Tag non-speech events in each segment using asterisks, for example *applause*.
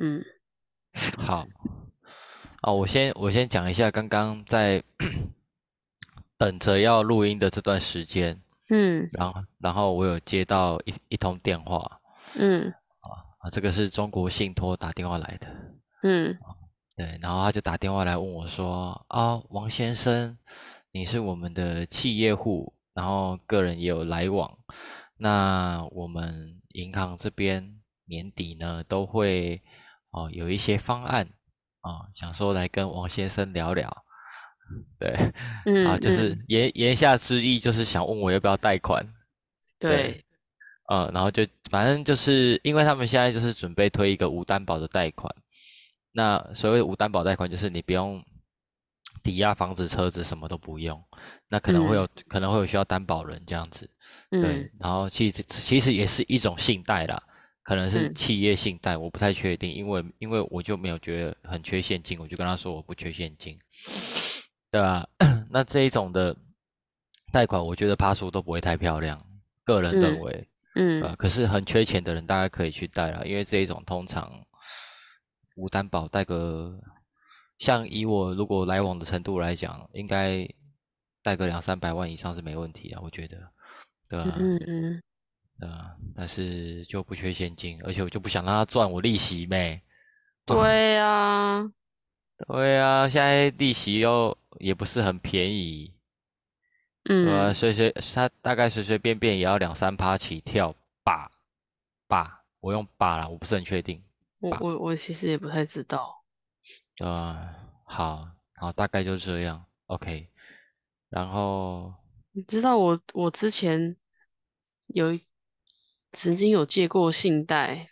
嗯，好，哦，我先我先讲一下刚刚在等着要录音的这段时间，嗯。然后然后我有接到一一通电话嗯。啊，这个是中国信托打电话来的，嗯。对，然后他就打电话来问我说啊，王先生，你是我们的企业户，然后个人也有来往，那我们银行这边年底呢都会哦有一些方案啊，想说来跟王先生聊聊，*laughs* 对，嗯，啊，就是嗯言言下之意就是想问我要不要贷款，对，嗯，然后就反正就是因为他们现在就是准备推一个无担保的贷款，那所谓无担保贷款就是你不用抵押房子、车子，什么都不用，那可能会有、可能会有需要担保人这样子，对嗯，然后其实其实也是一种信贷啦，可能是嗯企业信贷，我不太确定，因为因为我就没有觉得很缺现金，我就跟他说我不缺现金，对吧？*coughs* 那这一种的贷款，我觉得趴数都不会太漂亮，个人认嗯为。嗯呃，可是很缺钱的人大概可以去贷了，因为这一种通常无担保贷个，像以我如果来往的程度来讲，应该贷个两三百万以上是没问题啊，我觉得，对吧、嗯嗯，对吧？但是就不缺现金，而且我就不想让他赚我利息呗。对啊，对啊，现在利息又也不是很便宜？嗯随随他大概随随便便也要两三趴起跳吧吧，我用吧啦，我不是很确定。我我我其实也不太知道，呃，好好，大概就这样，OK。然后你知道我我之前有一曾经有借过信贷，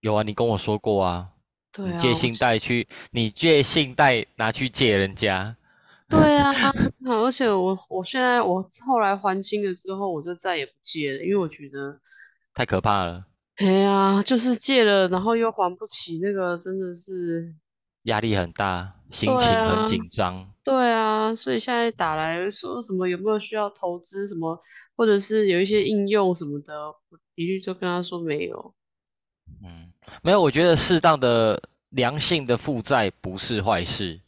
有啊，你跟我说过啊，对啊，你借信贷去，你借信贷拿去借人家，对啊，*laughs* 而且我我现在我后来还清了之后，我就再也不借了，因为我觉得，太可怕了，哎呀，就是借了，然后又还不起，那个真的是，压力很大，心情很啊紧张。对啊，所以现在打来说什么有没有需要投资什么，或者是有一些应用什么的，我一律就跟他说没有。嗯，没有，我觉得适当的良性的负债不是坏事。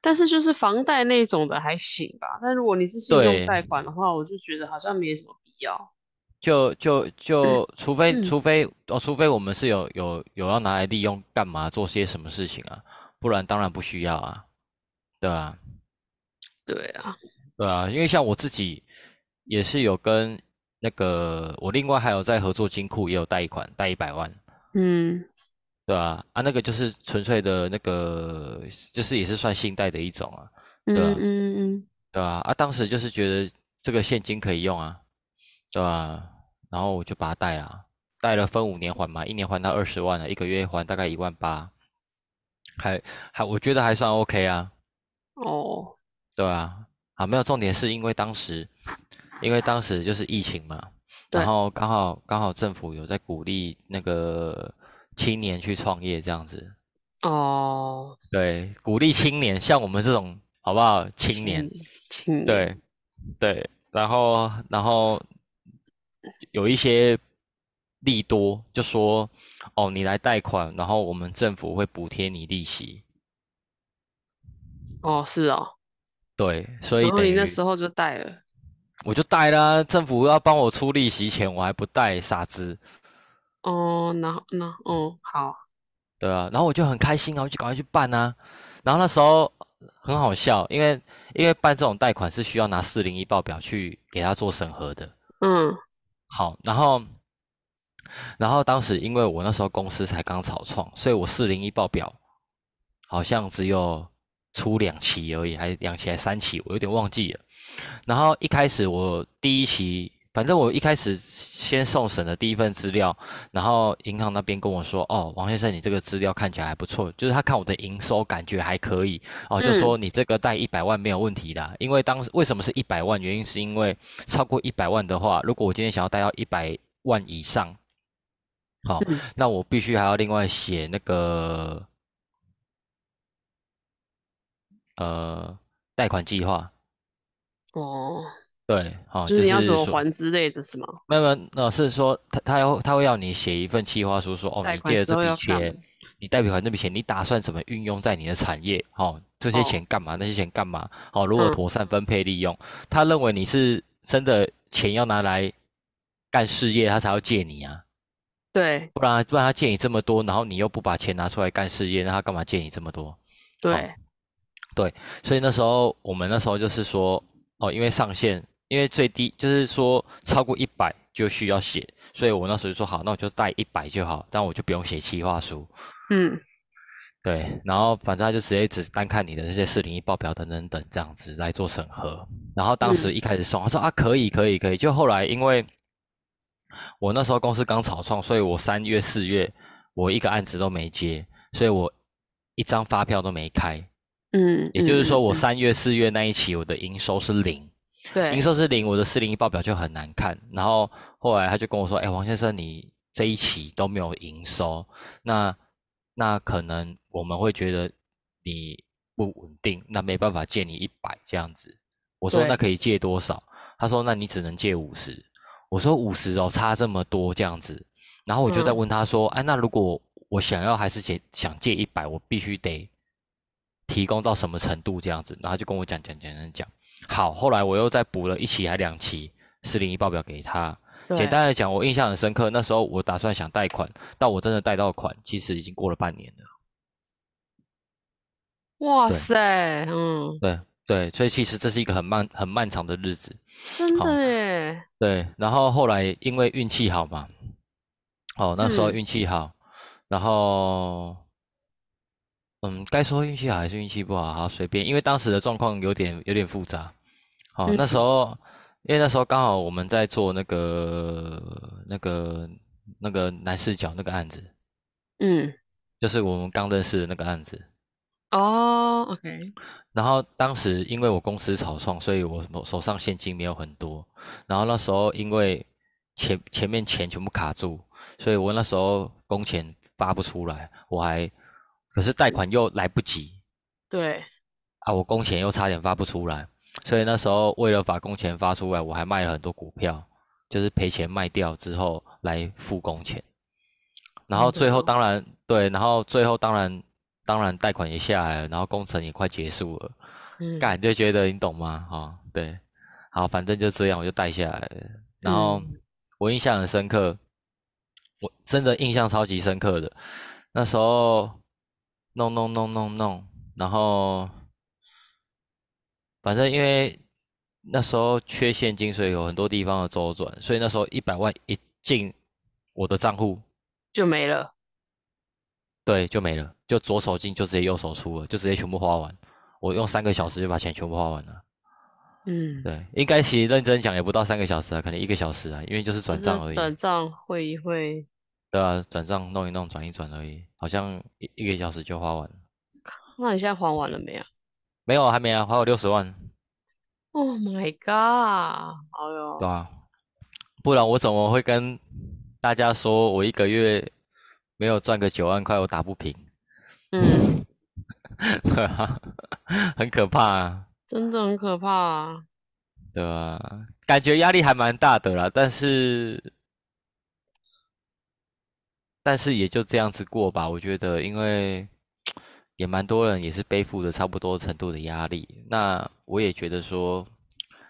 但是就是房贷那种的还行吧，但如果你是信用贷款的话，我就觉得好像没什么必要。就就就，除非嗯除非哦，除非我们是有有有要拿来利用干嘛做些什么事情啊，不然当然不需要啊，对啊。对啊，对啊，因为像我自己也是有跟那个，我另外还有在合作金库也有贷款，贷一百万，嗯。对啊，啊，那个就是纯粹的那个，就是也是算信贷的一种啊，嗯对啊嗯嗯对啊，啊，当时就是觉得这个现金可以用啊，对啊？然后我就把它贷了，贷了分五年还嘛，一年还到二十万了，一个月还大概一万八，还还我觉得还算 OK 啊，哦，对啊，啊，没有重点是因为当时，因为当时就是疫情嘛，然后刚好刚好政府有在鼓励那个青年去创业这样子，哦，对，鼓励青年，像我们这种好不好？青年，青年，对对，然后然后有一些利多，就说哦，你来贷款，然后我们政府会补贴你利息，哦是哦，对，所以然后等于你那时候就贷了，我就贷啦，政府要帮我出利息钱，我还不贷，傻子，哦，然后那哦好，对啊，然后我就很开心啊，我就赶快去办啊。然后那时候很好笑，因为因为办这种贷款是需要拿四零一报表去给他做审核的。嗯好，然后然后当时因为我那时候公司才刚草创，所以我四零一报表好像只有出两期而已，还是两期还是三期，我有点忘记了。然后一开始我第一期，反正我一开始先送审的第一份资料，然后银行那边跟我说，哦，王先生，你这个资料看起来还不错，就是他看我的营收感觉还可以，哦，就说你这个贷一百万没有问题的啊，因为当时为什么是一百万？原因是因为超过一百万的话，如果我今天想要贷到一百万以上，好、嗯那我必须还要另外写那个呃贷款计划，哦，对，好、就是你要怎么说还之类的是吗？没有没有，那是说他他要他会要你写一份计划书说，哦，你借了这笔钱，你代表还这笔钱，你打算怎么运用在你的产业？哦，这些钱干嘛？那些钱干嘛？哦，如何妥善分配利用，他认为你是真的钱要拿来干事业，他才要借你啊。对，不然不然他借你这么多，然后你又不把钱拿出来干事业，那他干嘛借你这么多？对，对，所以那时候我们那时候就是说，哦，因为上限，因为最低就是说超过一百就需要写，所以我那时候就说好，那我就带一百就好，这样我就不用写企划书。嗯，对，然后反正他就直接只单看你的那些四零一报表等等等这样子来做审核，然后当时一开始送，他说啊可以可以可以，就后来因为。我那时候公司刚草创，所以我三月四月我一个案子都没接，所以我一张发票都没开。嗯，也就是说，我三月四月那一期我的营收是零，对，营收是零，我的四零一报表就很难看。然后后来他就跟我说：“哎，王先生，你这一期都没有营收，那那可能我们会觉得你不稳定，那没办法借你一百这样子。”我说：“那可以借多少？”他说：“那你只能借五十。”我说五十哦，差这么多这样子，然后我就在问他说：“哎，那如果我想要还是借想借一百，我必须得提供到什么程度这样子？”然后就跟我讲讲讲讲讲。好，后来我又再补了一期还两期四零一报表给他。简单的讲，我印象很深刻。那时候我打算想贷款，但我真的贷到款，其实已经过了半年了。哇塞，嗯，对。对，所以其实这是一个很漫很漫长的日子，真的耶。对，然后后来因为运气好嘛，哦，那时候运气好，然后，嗯，该说运气好还是运气不好？好，随便，因为当时的状况有点有点复杂。好，那时候，因为那时候刚好我们在做那个那个那个男视角那个案子，嗯，就是我们刚认识的那个案子。哦，OK。然后当时因为我公司草创，所以我手上现金没有很多。然后那时候因为前前面钱全部卡住，所以我那时候工钱发不出来。我还可是贷款又来不及。对。啊，我工钱又差点发不出来，所以那时候为了把工钱发出来，我还卖了很多股票，就是赔钱卖掉之后来付工钱。然后最后当然对，然后最后当然。当然，贷款也下来了，然后工程也快结束了，干就觉得你懂吗？哈，对，好，反正就这样，我就贷下来了。然后我印象很深刻，我真的印象超级深刻的。那时候弄弄弄弄弄，然后反正因为那时候缺现金，所以有很多地方的周转，所以那时候一百万一进我的账户就没了。对，就没了，就左手进就直接右手出了，就直接全部花完。我用三个小时就把钱全部花完了。嗯，对，应该其实认真讲也不到三个小时啊，可能一个小时啊，因为就是转账而已。转账会一会。对啊，转账弄一弄，转一转而已，好像一一个小时就花完了。那你现在还完了没啊？没有，还没啊，还有六十万。Oh my god！哎呦。对啊，不然我怎么会跟大家说我一个月？没有赚个九万块，我打不平。嗯，*laughs* 很可怕啊，真的很可怕啊。对啊，感觉压力还蛮大的啦，但是，但是也就这样子过吧。我觉得，因为也蛮多人也是背负着差不多程度的压力，那我也觉得说。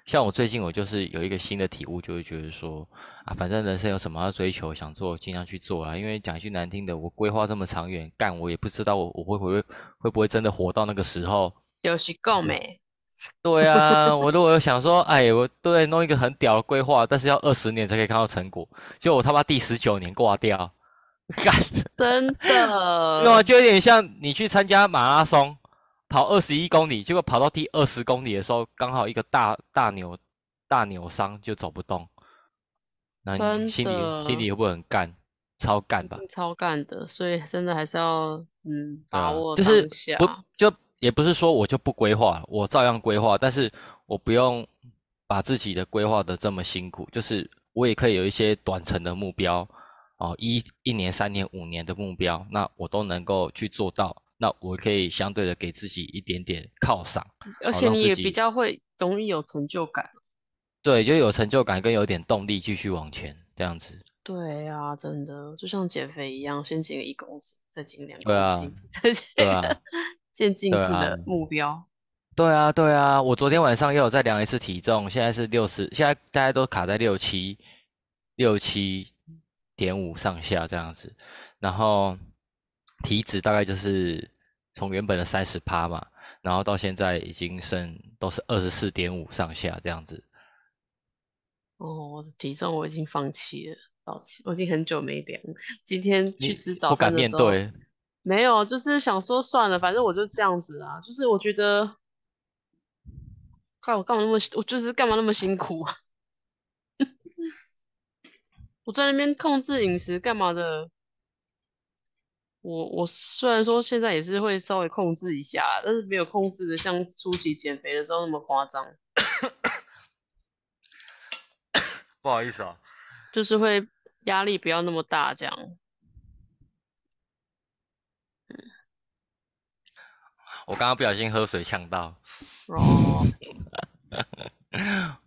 像我最近，我就是有一个新的体悟，就会觉得说，啊，反正人生有什么要追求、想做，尽量去做啦。因为讲一句难听的，我规划这么长远，干我也不知道我我会不会会不会真的活到那个时候。有戏够没？*laughs* 对啊，我如果有想说，哎，我对弄一个很屌的规划，但是要二十年才可以看到成果，结果我他妈第十九年挂掉，干，*laughs* 真的，那就有点像你去参加马拉松。跑二十一公里，结果跑到第二十公里的时候，刚好一个大大扭大扭伤，就走不动。那你心里心里会不会很干？超干吧？超干的，所以真的还是要嗯把握就是不就也不是说我就不规划，我照样规划，但是我不用把自己的规划的这么辛苦，就是我也可以有一些短程的目标哦，一一年、三年、五年的目标，那我都能够去做到。那我可以相对的给自己一点点犒赏，而且你也比较会容易有成就感。对，就有成就感跟有点动力继续往前这样子。对啊，真的就像减肥一样，先减个一公斤，再减两公斤，再减对啊，渐进式的目标。对啊，对啊，我昨天晚上又有再量一次体重，现在是六十，现在大家都卡在六七六七点五上下这样子，然后体脂大概就是从原本的三十趴嘛，然后到现在已经剩都是二十四点五上下这样子。哦，我的体重我已经放弃了，抱歉，我已经很久没量。今天去吃早不敢餐的时候，面对，没有，就是想说算了，反正我就这样子啊。就是我觉得，看我干嘛那么，我就是干嘛那么辛苦啊？我在那边控制饮食干嘛的？我我虽然说现在也是会稍微控制一下，但是没有控制的像初期减肥的时候那么夸张，*coughs* 不好意思啊。就是会压力不要那么大这样。我刚刚不小心喝水呛到。哦，啊，*laughs*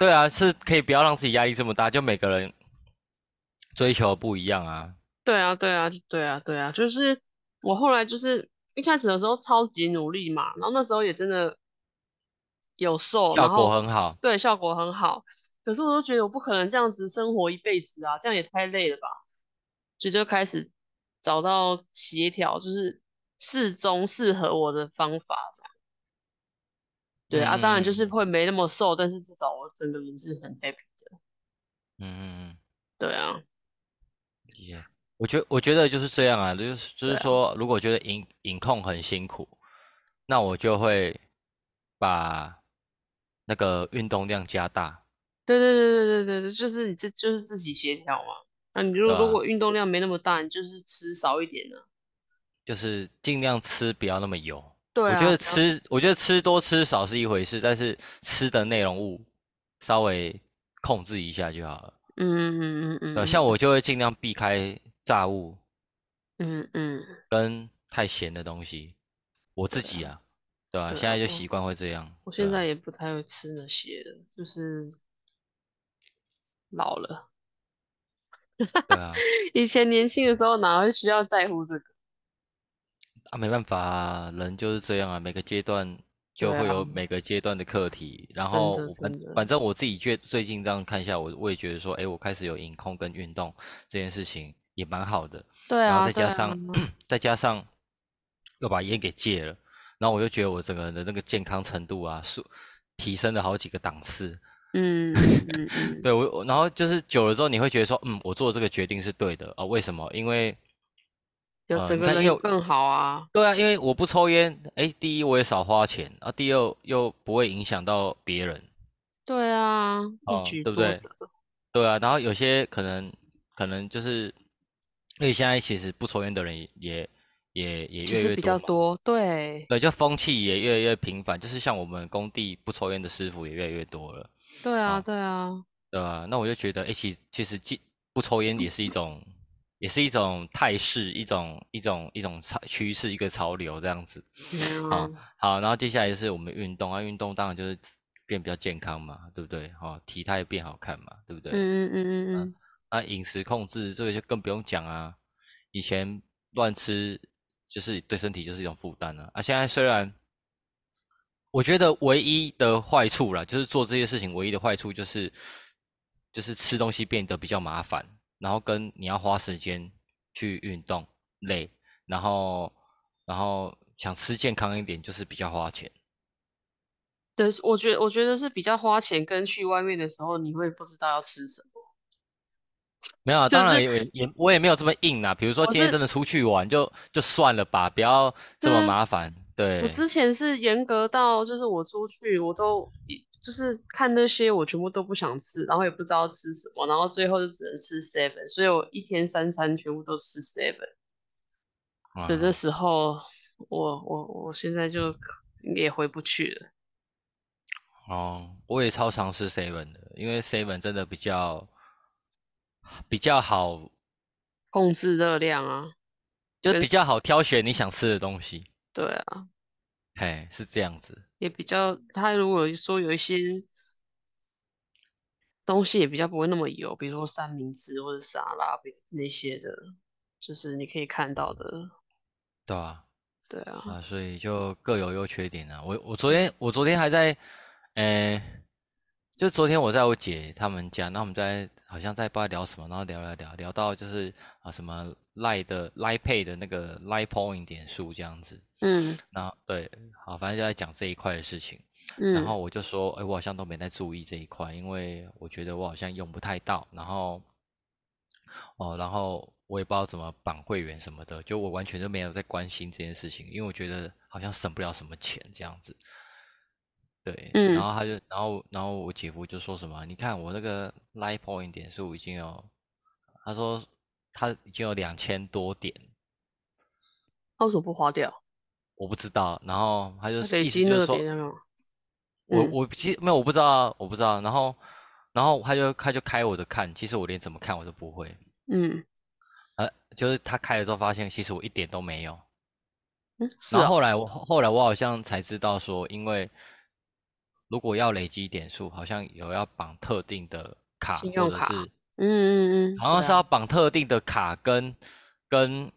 对啊，是可以不要让自己压力这么大，就每个人追求不一样啊。对啊，对啊，对啊，对啊，就是我后来就是一开始的时候超级努力嘛，然后那时候也真的有瘦，效果很好。对，效果很好。可是我都觉得我不可能这样子生活一辈子啊，这样也太累了吧。所以就开始找到协调，就是适中适合我的方法这样。对啊，当然就是嗯会没那么瘦，但是至少我整个人是很 happy 的。嗯嗯嗯，对啊，理解。我觉我觉得就是这样啊，就是就是说，如果觉得饮饮控很辛苦，那我就会把那个运动量加大。对对对对对对对，就是你这就是自己协调嘛。那你如果啊如果运动量没那么大，你就是吃少一点呢。就是尽量吃不要那么油。对啊，我觉得吃，我觉得吃多吃少是一回事，但是吃的内容物稍微控制一下就好了。嗯嗯嗯嗯像我就会尽量避开炸物嗯嗯，跟太咸的东西。我自己啊，对啊现在就习惯会这样。我现在也不太会吃那些了，就是老了。对啊，*laughs* 以前年轻的时候哪会需要在乎这个？啊，没办法啊，人就是这样啊，每个阶段就对会有啊每个阶段的课题。然后反反正我自己觉最近这样看一下，我我也觉得说，哎，我开始有饮控跟运动这件事情也蛮好的。对然后再加上 *clears throat* 再加上又把烟给戒了，然后我就觉得我整个人的那个健康程度啊，是提升了好几个档次。嗯 *laughs* 对我，我然后就是久了之后，你会觉得说，嗯，我做这个决定是对的哦。为什么？因为有整个人又人更好啊。对啊，因为我不抽烟，哎，第一我也少花钱啊，第二又不会影响到别人，对啊，哦一举对不对。对啊。然后有些可能可能就是，因为现在其实不抽烟的人也也也也越来越其实比较多，对对，就风气也越来越频繁，就是像我们工地不抽烟的师傅也越来越多了，对啊好对啊，对啊？那我就觉得，哎，其其实既不抽烟也是一种，也是一种态势，一种一种一种潮趋势，一个潮流这样子。嗯好，好，然后接下来就是我们运动啊，运动当然就是变比较健康嘛，对不对？哦，体态变好看嘛，对不对？嗯嗯嗯嗯嗯，啊，饮食控制这个就更不用讲啊，以前乱吃就是对身体就是一种负担啊。啊，现在虽然我觉得唯一的坏处啦，就是做这些事情唯一的坏处就是就是吃东西变得比较麻烦，然后跟你要花时间去运动累，然后然后想吃健康一点就是比较花钱。对，我觉得我觉得是比较花钱，跟去外面的时候你会不知道要吃什么。没有啊，*laughs* 就是当然也也我也没有这么硬啊。比如说今天真的出去玩，就就算了吧，不要这么麻烦。对我，之前是严格到，就是我出去我都就是看那些我全部都不想吃，然后也不知道吃什么，然后最后就只能吃 seven，所以我一天三餐全部都吃 seven 的这啊时候，我我我现在就也回不去了。哦，我也超常吃 seven 的，因为 seven 真的比较比较好，控制热量啊，跟就比较好挑选你想吃的东西。对啊，嘿，是这样子。也比较，他如果说有一些东西也比较不会那么油，比如说三明治或者沙拉那些的，就是你可以看到的。对啊，对啊，啊，所以就各有优缺点啊。我我昨天我昨天还在，呃，就昨天我在我姐他们家，那我们在好像在不知道聊什么，然后聊聊聊聊到就是啊什么赖的赖配的那个赖 point 点数这样子。嗯，然后对，好，反正就在讲这一块的事情。嗯，然后我就说，哎，我好像都没在注意这一块，因为我觉得我好像用不太到。然后，哦，然后我也不知道怎么绑会员什么的，就我完全就没有在关心这件事情，因为我觉得好像省不了什么钱这样子。对，嗯，然后他就，然后，然后我姐夫就说什么，你看我那个 Live Point 点数已经有，他说他已经有两千多点，他为什么不花掉？我不知道，然后他就累积那个点那我我其实没有，我不知道，我不知道。然后，然后他就他就开我的看，其实我连怎么看我都不会。嗯，呃，就是他开了之后发现，其实我一点都没有。嗯，然后后来我后来我好像才知道说，因为如果要累积点数，好像有要绑特定的卡，信用卡。嗯嗯嗯，好像是要绑特定的卡跟跟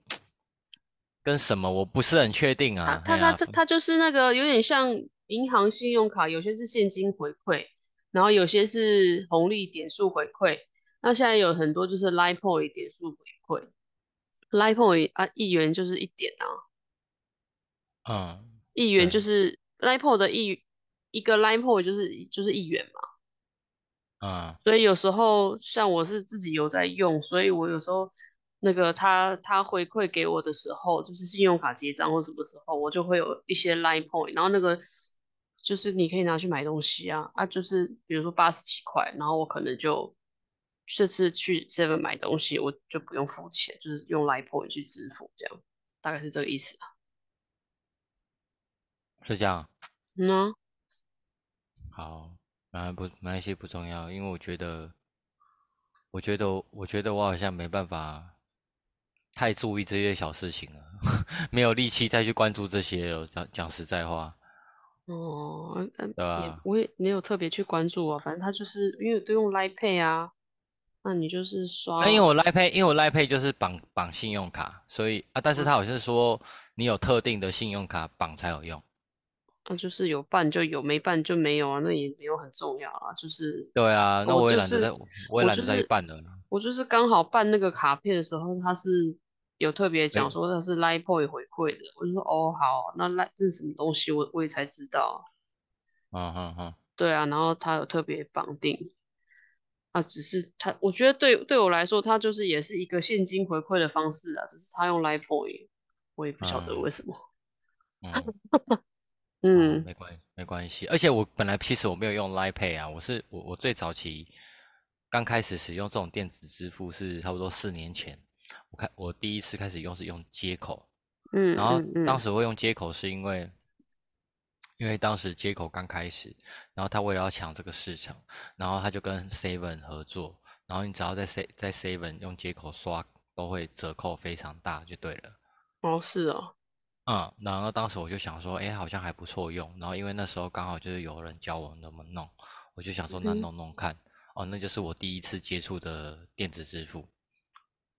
跟什么，我不是很确定啊。他他他他就是那个有点像。银行信用卡有些是现金回馈，然后有些是红利点数回馈。那现在有很多就是 Line Point 点数回馈，Line Point 啊，一元就是一点啊，嗯，一元就是 Line Point 的一一个 Line Point 就是就是一元嘛，啊，所以有时候像我是自己有在用，所以我有时候。那个他他回馈给我的时候，就是信用卡结账或什么时候，我就会有一些 line point，然后那个。就是你可以拿去买东西啊啊，就是比如说八十几块，然后我可能就这次去 Seven 买东西，我就不用付钱，就是用 Line Point 去支付，这样大概是这个意思啊。是这样。嗯。好，反正不买一些不重要，因为我觉得，我觉得，我觉得我好像没办法太注意这些小事情了，*laughs* 没有力气再去关注这些了。讲讲实在话。哦，对吧？我也没有特别去关注啊，反正他就是因为都用 Line Pay 啊，那你就是刷。那因为我 Line Pay，因为我 Line Pay 就是绑绑信用卡，所以啊，但是他好像是说你有特定的信用卡绑才有用。那就是有办就有，没办就没有啊，那也没有很重要啊，就是。对啊，那我也懒得再，我也懒得再办了。我就是刚好办那个卡片的时候，他是。有特别讲说他是 Line Point 回馈的，我就说哦好，那 Line 这是什么东西？我我也才知道。嗯嗯嗯，对啊，然后他有特别绑定，啊，只是他，我觉得对对我来说，他就是也是一个现金回馈的方式啊，只是他用 Line Point，我也不晓得为什么。*laughs* 嗯，没关没关系，而且我本来其实我没有用 Line Pay 啊，我是我我最早期刚开始使用这种电子支付是差不多四年前。我开我第一次开始用是用接口，嗯，然后当时会用接口是因为，因为当时接口刚开始，然后他为了要抢这个市场，然后他就跟 Seven 合作，然后你只要在 C 在 Seven 用接口刷，都会折扣非常大，就对了。哦，是哦，嗯，然后当时我就想说，哎，好像还不错用，然后因为那时候刚好就是有人教我怎么弄，我就想说那弄弄看，哦，那就是我第一次接触的电子支付。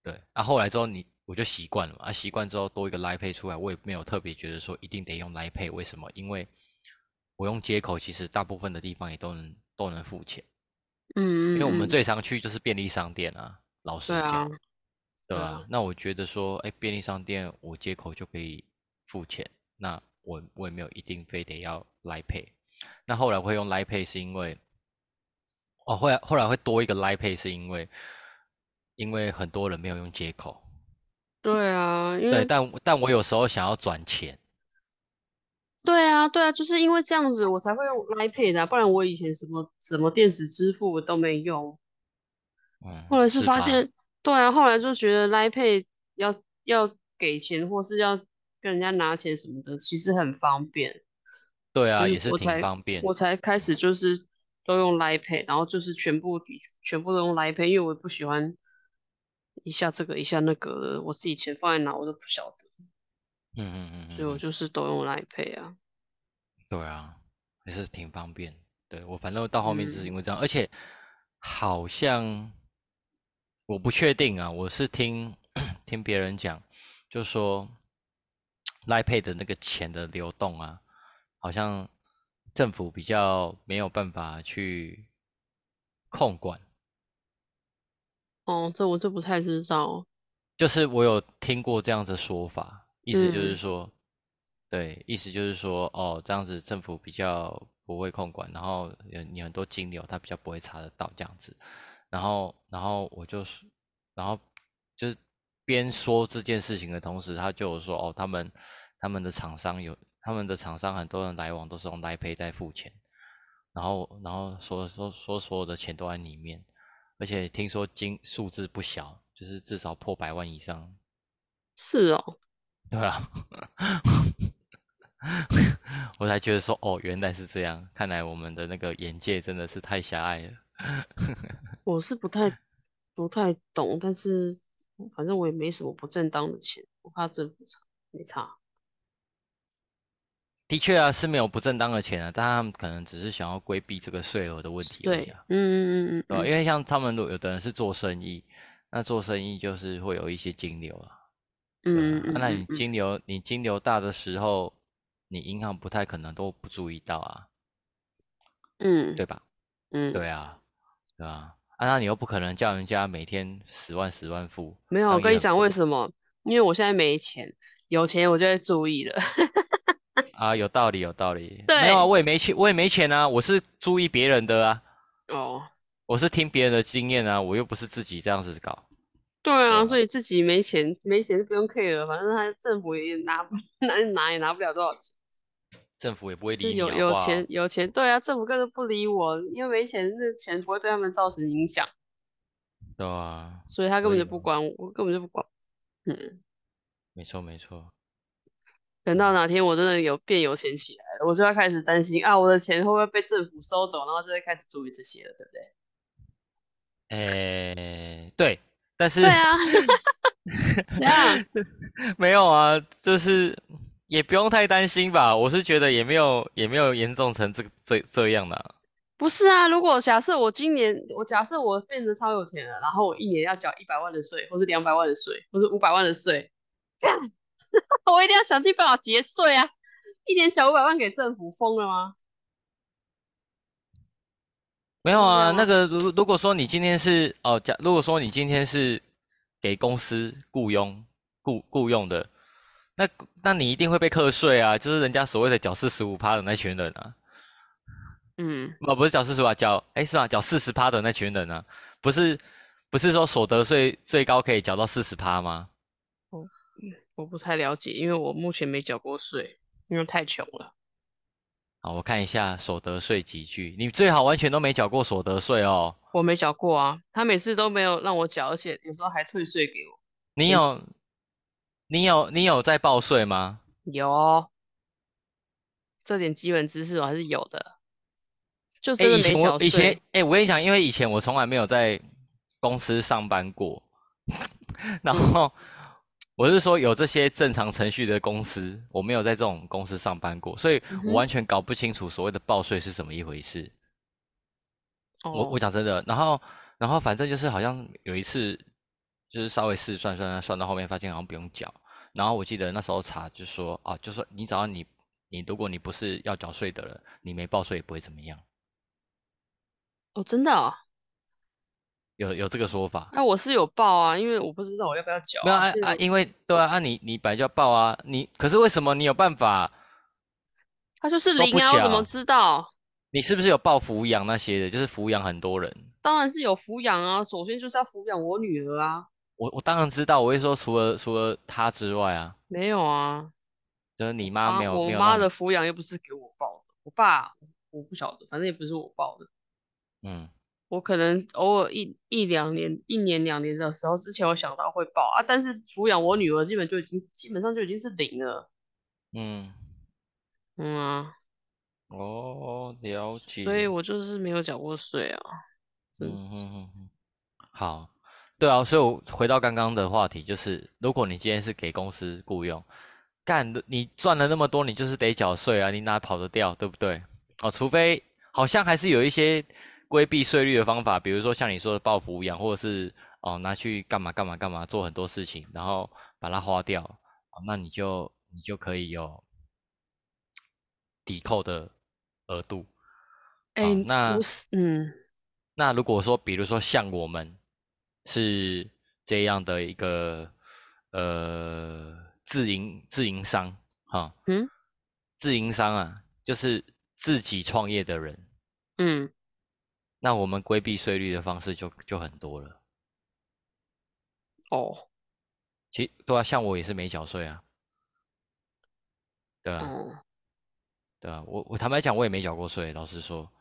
对，啊，后来之后你我就习惯了嘛，啊，习惯之后多一个 Line Pay 出来，我也没有特别觉得说一定得用 Line Pay，为什么？因为我用接口，其实大部分的地方也都能都能付钱，嗯，因为我们最常去就是便利商店啊，老实讲，对吧？那我觉得说，哎，便利商店我接口就可以付钱，那我我也没有一定非得要 Line Pay，那后来会用 Line Pay 是因为，哦，后来后来会多一个 Line Pay 是因为。因为很多人没有用接口，对啊，因为对，但但我有时候想要转钱，对啊，对啊，就是因为这样子我才会用 Line Pay 的，不然我以前什么什么电子支付都没用。嗯，后来是发现，对啊，后来就觉得 Line Pay 要要给钱或是要跟人家拿钱什么的，其实很方便。对啊，也是挺方便。我才开始就是都用 Line Pay，然后就是全部全部都用 Line Pay，因为我不喜欢。一下这个一下那个，我自己钱放在哪我都不晓得。嗯嗯嗯，所以我就是都用来配啊。对啊，还是挺方便。对我反正到后面就是因为这样，而且好像我不确定啊，我是听 *clears throat* 听别人讲，就说 Line Pay 的那个钱的流动啊，好像政府比较没有办法去控管。哦，这我就不太知道。就是我有听过这样子说法，意思就是嗯说，对，意思就是说，哦，这样子政府比较不会控管，然后有你很多金流他比较不会查得到这样子，然后然后我就是，然后就是边说这件事情的同时，他就有说，哦，他们他们的厂商有他们的厂商很多人来往都是用 Line Pay 在付钱，然后然后说说说所有的钱都在里面，而且听说金数字不小，就是至少破百万以上。是哦，*laughs* 对啊，*laughs* 我才觉得说，哦，原来是这样，看来我们的那个眼界真的是太狭隘了。我是不太不太懂，但是反正我也没什么不正当的钱，我怕政府查没查。的确啊，是没有不正当的钱啊，但他们可能只是想要规避这个税额的问题而啊，，嗯嗯嗯？嗯因为像他们如果有的人是做生意，那做生意就是会有一些金流啊，对嗯那你金流你金流大的时候，你银行不太可能都不注意到啊，嗯对吧？嗯，对啊，对啊，啊，那你又不可能叫人家每天十万十万付，没有，我跟你讲为什么？因为我现在没钱，有钱我就会注意了。*laughs* 啊，有道理，有道理。对没有啊，我也没钱，我也没钱啊，我是注意别人的啊，哦，我是听别人的经验啊，我又不是自己这样子搞。对啊，啊所以自己没钱，没钱就不用 care，了反正他政府也拿不 *laughs* 拿拿也拿不了多少钱。政府也不会理你，有有钱有钱，对啊，政府根本不理我，因为没钱，那钱不会对他们造成影响，对啊，所以他根本就不管我，我根本就不管。嗯，没错没错。等到哪天我真的有变有钱起来了，我就要开始担心啊，我的钱会不会被政府收走，然后就会开始注意这些了，对不对？诶，对，但是对啊 *laughs* *laughs* *laughs* 没有啊，就是也不用太担心吧。我是觉得也没有也没有严重成这个这这样的啊、不是啊，如果假设我今年，我假设我变得超有钱了，然后我一年要缴一百万的税，或是两百万的税，或是五百万的税，*coughs* 我一定要想尽办法节税啊！一年缴五百万给政府，疯了吗？没有啊，那个如如果说你今天是哦，假如果说你今天是给公司雇佣雇雇佣的，那那你一定会被课税啊，就是人家所谓的缴四十五趴的那群人啊，嗯，哦不是缴四十五啊，缴哎是吧？缴四十趴的那群人啊，不是不是说所得税最高可以缴到四十趴吗？我不太了解，因为我目前没缴过税，因为太穷了。好，我看一下所得税集聚，你最好完全都没缴过所得税哦。我没缴过啊，他每次都没有让我缴，而且有时候还退税给我。你有你有你有在报税吗？有，这点基本知识我还是有的，就哎、真的以前没缴税。我以前哎、我跟你讲，因为以前我从来没有在公司上班过，*laughs* 然后我是说有这些正常程序的公司，我没有在这种公司上班过，所以我完全搞不清楚所谓的报税是什么一回事。我哦我讲真的，然后然后反正就是好像有一次，就是稍微试算算算到后面，发现好像不用缴。然后我记得那时候查就说啊，就说你只要你你如果你不是要缴税的人，你没报税也不会怎么样，哦，真的哦，有有这个说法。那、我是有报啊，因为我不知道我要不要缴没有啊。啊啊，因为对啊，啊你你本来就要报啊，你可是为什么你有办法？他就是零啊，我怎么知道？你是不是有报抚养那些的？就是抚养很多人。当然是有抚养啊，首先就是要抚养我女儿啊。我我当然知道，我会说除了除了他之外啊，没有啊，就是你妈啊，没有我妈的抚养又不是给我报的，我爸我不晓得，反正也不是我报的。嗯我可能偶尔一一两年、一年两年的时候，之前我想到会报啊，但是抚养我女儿基本就已经基本上就已经是零了。嗯嗯啊，哦了解。所以我就是没有缴过税啊。真嗯哼哼哼，好，对啊，所以我回到刚刚的话题，就是如果你今天是给公司雇佣，干你赚了那么多，你就是得缴税啊，你哪跑得掉，对不对？哦，除非好像还是有一些规避税率的方法，比如说像你说的报抚养，或者是哦拿去干嘛干嘛干嘛做很多事情，然后把它花掉，那你就你就可以有抵扣的额度。哎，那嗯，那如果说，比如说像我们是这样的一个呃自营自营商，哈，嗯，自营商啊，就是自己创业的人，嗯。那我们规避税率的方式就就很多了。哦，其对啊，像我也是没缴税啊。对啊，对啊，我我坦白讲，我也没缴过税，老实说。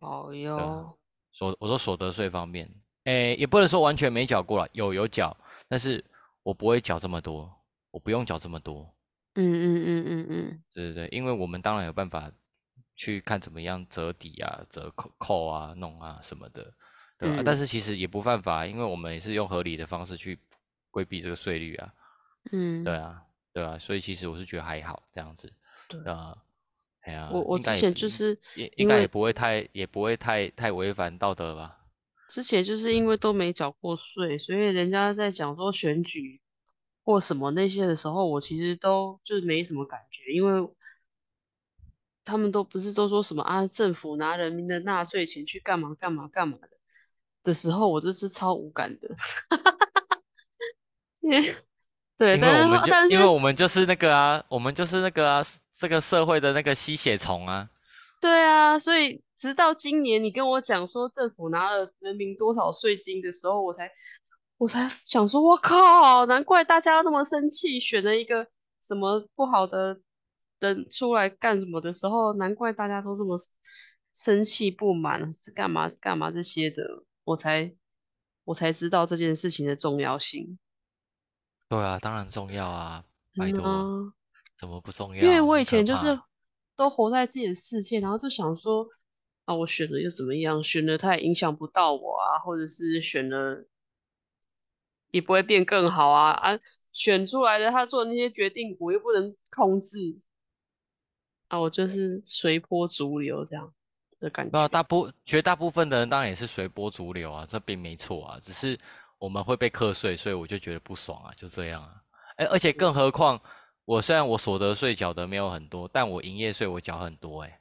哦哟，所我说所得税方面，诶，也不能说完全没缴过了，有有缴，但是我不会缴这么多，我不用缴这么多。嗯嗯嗯嗯嗯，对对对，因为我们当然有办法。去看怎么样折抵啊、折扣扣啊、弄啊什么的，对吧？但是其实也不犯法，因为我们也是用合理的方式去规避这个税率啊。嗯，对啊，对啊，所以其实我是觉得还好这样子。对啊，哎呀，我我之前就是也应该也不会太也不会太太违反道德吧。之前就是因为都没缴过税，所以人家在讲说选举或什么那些的时候，我其实都就是没什么感觉，因为。他们都不是都说什么啊？政府拿人民的纳税钱去干嘛干嘛干嘛的的时候，我这是超无感的。*laughs* 对，因为我们就因为我们就是那个啊，我们就是那个啊，这个社会的那个吸血虫啊。对啊，所以直到今年你跟我讲说政府拿了人民多少税金的时候，我才我才想说，我靠，难怪大家那么生气，选了一个什么不好的。人出来干什么的时候，难怪大家都这么生气不满，干嘛干嘛这些的，我才我才知道这件事情的重要性。对啊，当然重要啊，拜托，怎么不重要？因为我以前就是都活在自己的世界，然后就想说啊，我选了又怎么样？选了他也影响不到我啊，或者是选了也不会变更好啊啊，选出来的他做的那些决定，我又不能控制。啊，我就是随波逐流这样的感觉。啊大部绝大部分的人当然也是随波逐流啊，这并没错啊，只是我们会被课税，所以我就觉得不爽啊，就这样啊。哎，而且更何况，我虽然我所得税缴的没有很多，但我营业税我缴很多哎。嗯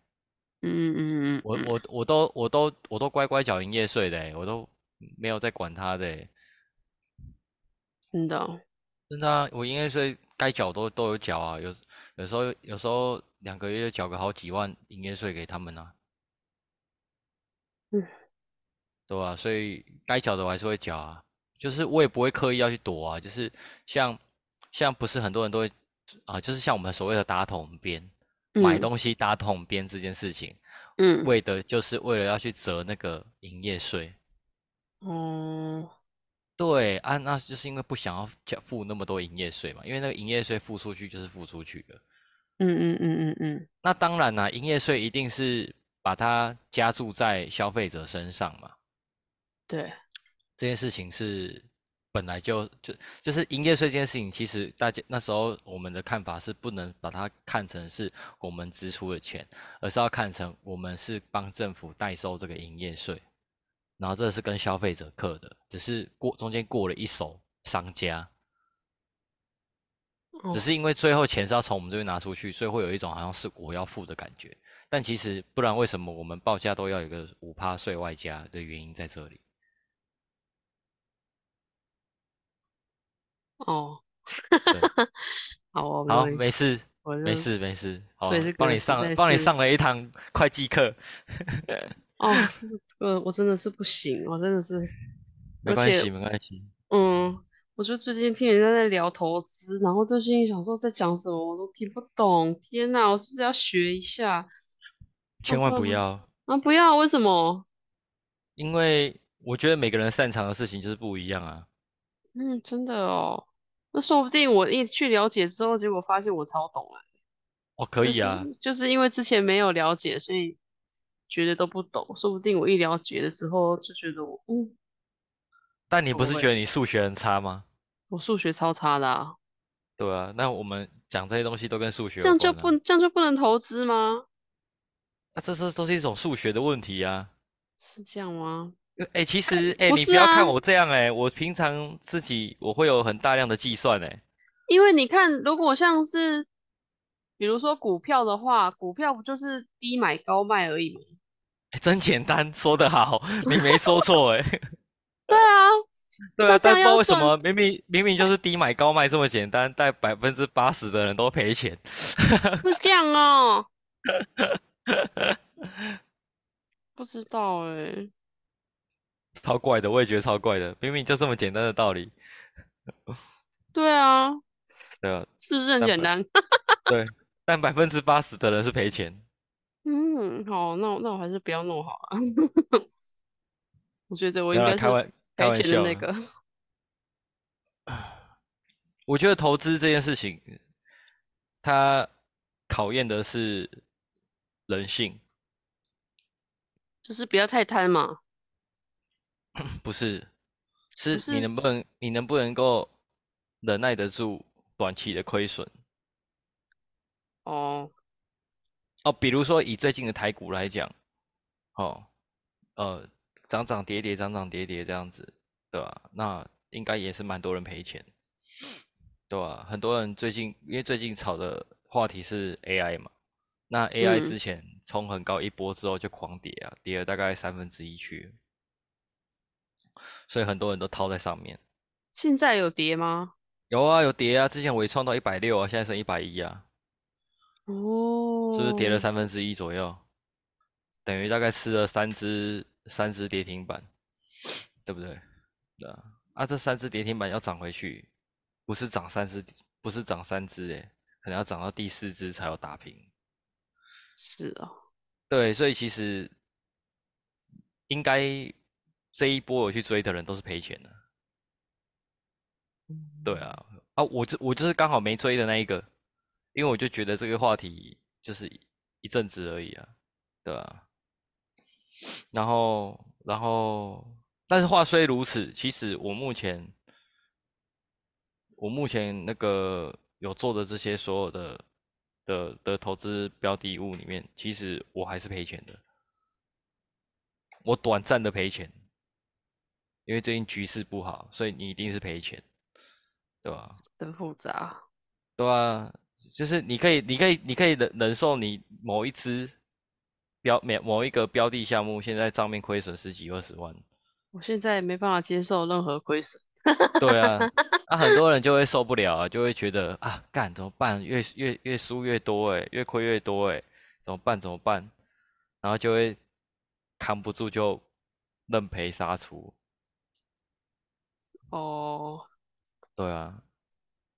嗯嗯嗯。我我我都我都我都乖乖缴营业税的，我都没有在管他的。真的？真的啊，我营业税该缴都都有缴啊，有有时候有时候。两个月缴个好几万营业税给他们呢，嗯，对吧？所以该缴的我还是会缴啊，就是我也不会刻意要去躲啊，就是像像不是很多人都会啊，就是像我们所谓的打桶边买东西打桶边这件事情，嗯，为的就是为了要去折那个营业税，哦，对啊，那就是因为不想要缴付那么多营业税嘛，因为那个营业税付出去就是付出去的。嗯嗯嗯嗯嗯，那当然啦，营业税一定是把它加注在消费者身上嘛。对，这件事情是本来就就就是营业税这件事情，其实大家那时候我们的看法是不能把它看成是我们支出的钱，而是要看成我们是帮政府代收这个营业税，然后这是跟消费者课的，只是过中间过了一手商家。只是因为最后钱是要从我们这边拿出去，所以会有一种好像是我要付的感觉。但其实不然，为什么我们报价都要有个五趴税外加的原因在这里？*laughs* 哦，好，好，没事，没事，没事，好，帮你上，帮你上了一堂会计课。*laughs* 哦，这个我真的是不行，我真的是，没关系，没关系，嗯。我就最近听人家在聊投资，然后就心里想说在讲什么，我都听不懂。天哪，我是不是要学一下？千万不要啊！不要，为什么？因为我觉得每个人擅长的事情就是不一样啊。嗯，真的哦。那说不定我一去了解之后，结果发现我超懂了。哦，可以啊。就是因为之前没有了解，所以觉得都不懂。说不定我一了解的时候，就觉得我嗯。但你不是觉得你数学很差吗？我数学超差的啊！对啊，那我们讲这些东西都跟数学，这样就不这样就不能投资吗？那这是都是一种数学的问题啊！是这样吗？哎、其实哎、你不要看我这样哎、我平常自己我会有很大量的计算哎、因为你看，如果像是比如说股票的话，股票不就是低买高卖而已吗？哎真简单，说得好，你没说错哎、*laughs* 对啊，对啊，但不知道为什么明明明明就是低买高卖这么简单，但百分之八十的人都赔钱。*laughs* 不是这样哦。*laughs* 不知道哎、超怪的，我也觉得超怪的，明明就这么简单的道理，*laughs* 对啊，对啊？是不是很简单？*laughs* 对，但百分之八十的人是赔钱。嗯，好，那我那我还是不要弄好了。*laughs* 我觉得我应该是赔钱的那个。*sighs* 我觉得投资这件事情，它考验的是人性，就是不要太贪嘛。*clears throat* 不是，是不是你能不能你能不能够忍耐得住短期的亏损。哦，哦，比如说以最近的台股来讲，哦，呃，涨涨跌跌，涨涨跌跌这样子，对吧？那应该也是蛮多人赔钱，对吧？很多人最近因为最近炒的话题是 AI 嘛，那 AI 嗯之前冲很高一波之后就狂跌啊，跌了大概三分之一去了，所以很多人都套在上面。现在有跌吗？有啊，有跌啊，之前伟创到一百六啊，现在剩一百一啊，哦，是不是跌了三分之一左右？等于大概吃了三只三只跌停板，对不对？对啊，啊，这三只跌停板要涨回去，不是涨三只，不是涨三只，诶，可能要涨到第四只才有打平。是哦，对，所以其实应该这一波有去追的人都是赔钱的。对啊，啊，我这我就是刚好没追的那一个，因为我就觉得这个话题就是一阵子而已啊，对啊。然后，然后，但是话虽如此，其实我目前，我目前那个有做的这些所有的的的投资标的物里面，其实我还是赔钱的，我短暂的赔钱，因为最近局势不好，所以你一定是赔钱，对吧？真复杂。对啊，就是你可以，你可以，你可以忍忍受你某一只标某某一个标的项目现在账面亏损十几二十万，我现在没办法接受任何亏损。对啊，*laughs* 啊很多人就会受不了啊，就会觉得啊干怎么办？越越越输越多哎，越亏越多哎，怎么办？怎么办？然后就会扛不住就认赔杀出，哦，对啊，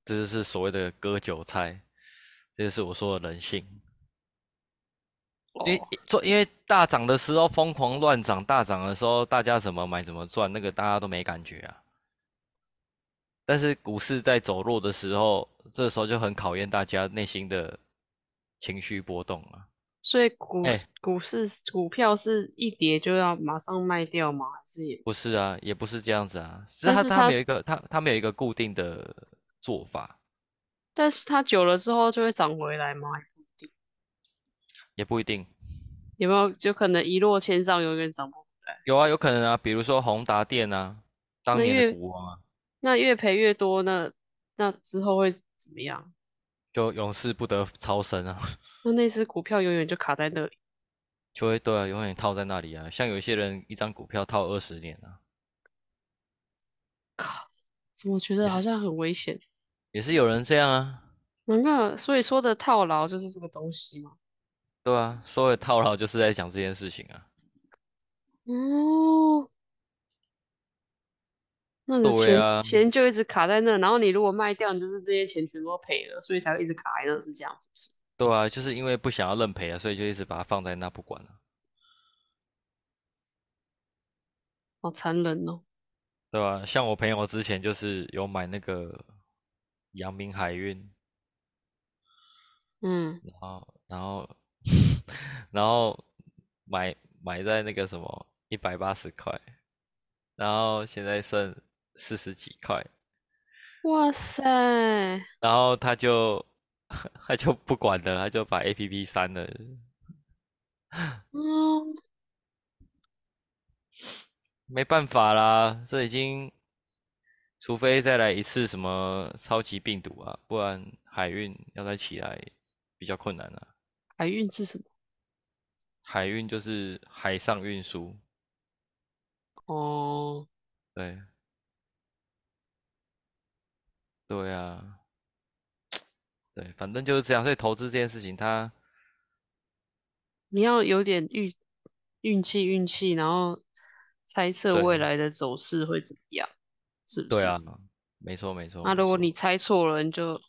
这就是所谓的割韭菜，这就是我说的人性。因做，因为大涨的时候疯狂乱涨，大涨的时候大家怎么买怎么赚，那个大家都没感觉啊。但是股市在走弱的时候，这时候就很考验大家内心的情绪波动啊。所以股股市股票是一跌就要马上卖掉吗？还是也不是啊，也不是这样子啊，是他他们有一个他他们有一个固定的做法，但是它久了之后就会涨回来吗？还不一定也不一定。有没有就可能一落千丈，永远涨不回来？有啊，有可能啊，比如说宏达电啊，当年股王啊，那越赔越多，那那之后会怎么样？就永世不得超生啊。*laughs* 那那只股票永远就卡在那里。就会对啊，永远套在那里啊。像有一些人一张股票套二十年啊，靠，怎么觉得好像很危险？也是有人这样啊，难道所以说的套牢就是这个东西吗？对啊，所谓套牢就是在讲这件事情啊。哦，那你的钱、对啊钱就一直卡在那，然后你如果卖掉，你就是这些钱全部都赔了，所以才会一直卡在那，是这样，是不是？对啊，就是因为不想要认赔啊，所以就一直把它放在那不管了、好残忍哦。对吧、像我朋友之前就是有买那个阳明海运，嗯，然后然后 *laughs* 然后买买在那个什么一百八十块，然后现在剩四十几块，哇塞，然后他就 *laughs* 他就不管了，他就把 A P P 删了。嗯，*laughs* 没办法啦，这已经，除非再来一次什么超级病毒啊，不然海运要再起来比较困难啊。海运是什么？海运就是海上运输，哦，对，对啊，对，反正就是这样。所以投资这件事情，它你要有点运运气，运气，然后猜测未来的走势会怎么样，是不是？对啊，没错没错。没错那如果你猜错了，你就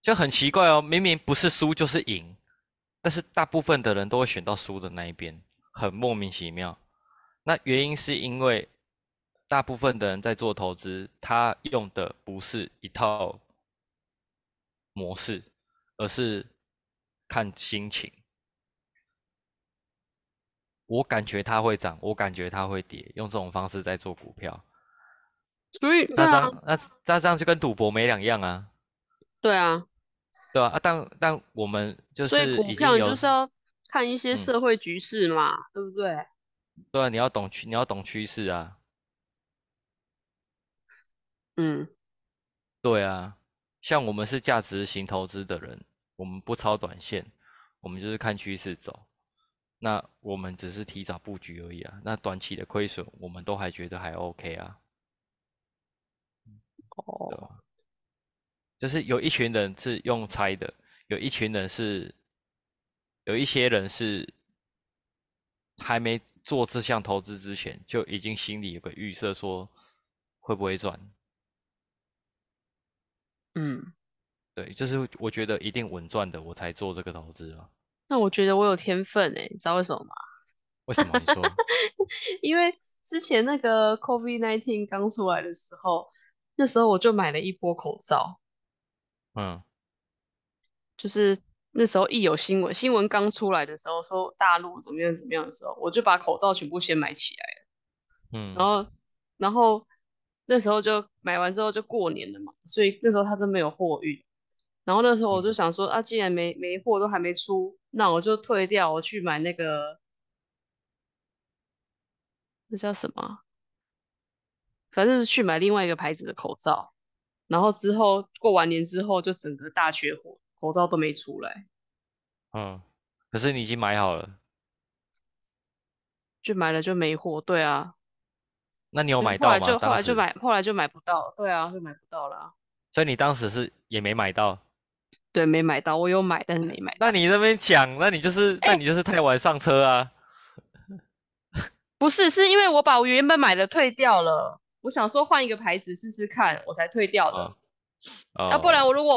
就很奇怪哦，明明不是输就是赢，但是大部分的人都会选到输的那一边，很莫名其妙。那原因是因为大部分的人在做投资，他用的不是一套模式，而是看心情。我感觉它会涨，我感觉它会跌，用这种方式在做股票，所以那这样那那这样就跟赌博没两样啊，对啊，对啊、啊？但但我们就所以是股票就是要看一些嗯社会局势嘛，对不对？对啊，你要懂趋，你要懂趋势啊。嗯，对啊，像我们是价值型投资的人，我们不超短线，我们就是看趋势走。那我们只是提早布局而已啊。那短期的亏损，我们都还觉得还 OK 啊。对哦，吧？就是有一群人是用猜的，有一群人是，有一些人是还没做这项投资之前，就已经心里有个预设，说会不会赚。嗯，对，就是我觉得一定稳赚的，我才做这个投资啊。那我觉得我有天分哎，你知道为什么吗？为什么你说？*laughs* 因为之前那个 COVID nineteen 刚出来的时候，那时候我就买了一波口罩，嗯就是那时候一有新闻，新闻刚出来的时候说大陆怎么样怎么样的时候，我就把口罩全部先买起来了，嗯，然后然后那时候就买完之后就过年了嘛，所以那时候他都没有货运，然后那时候我就嗯想说啊，既然没没货都还没出，那我就退掉，我去买那个那叫什么啊？反正是去买另外一个牌子的口罩，然后之后过完年之后就整个大缺货，口罩都没出来，嗯，可是你已经买好了，就买了就没货。对啊，那你有买到吗？后来就后，来就买，后来就买不到。对啊，就买不到了啊。所以你当时是也没买到。对，没买到，我有买，但是没买到。那你那边抢，那你就是，那你就是太晚上车啊。*laughs* 不是，是因为我把我原本买的退掉了，我想说换一个牌子试试看，我才退掉的。哦，要不然哦我如果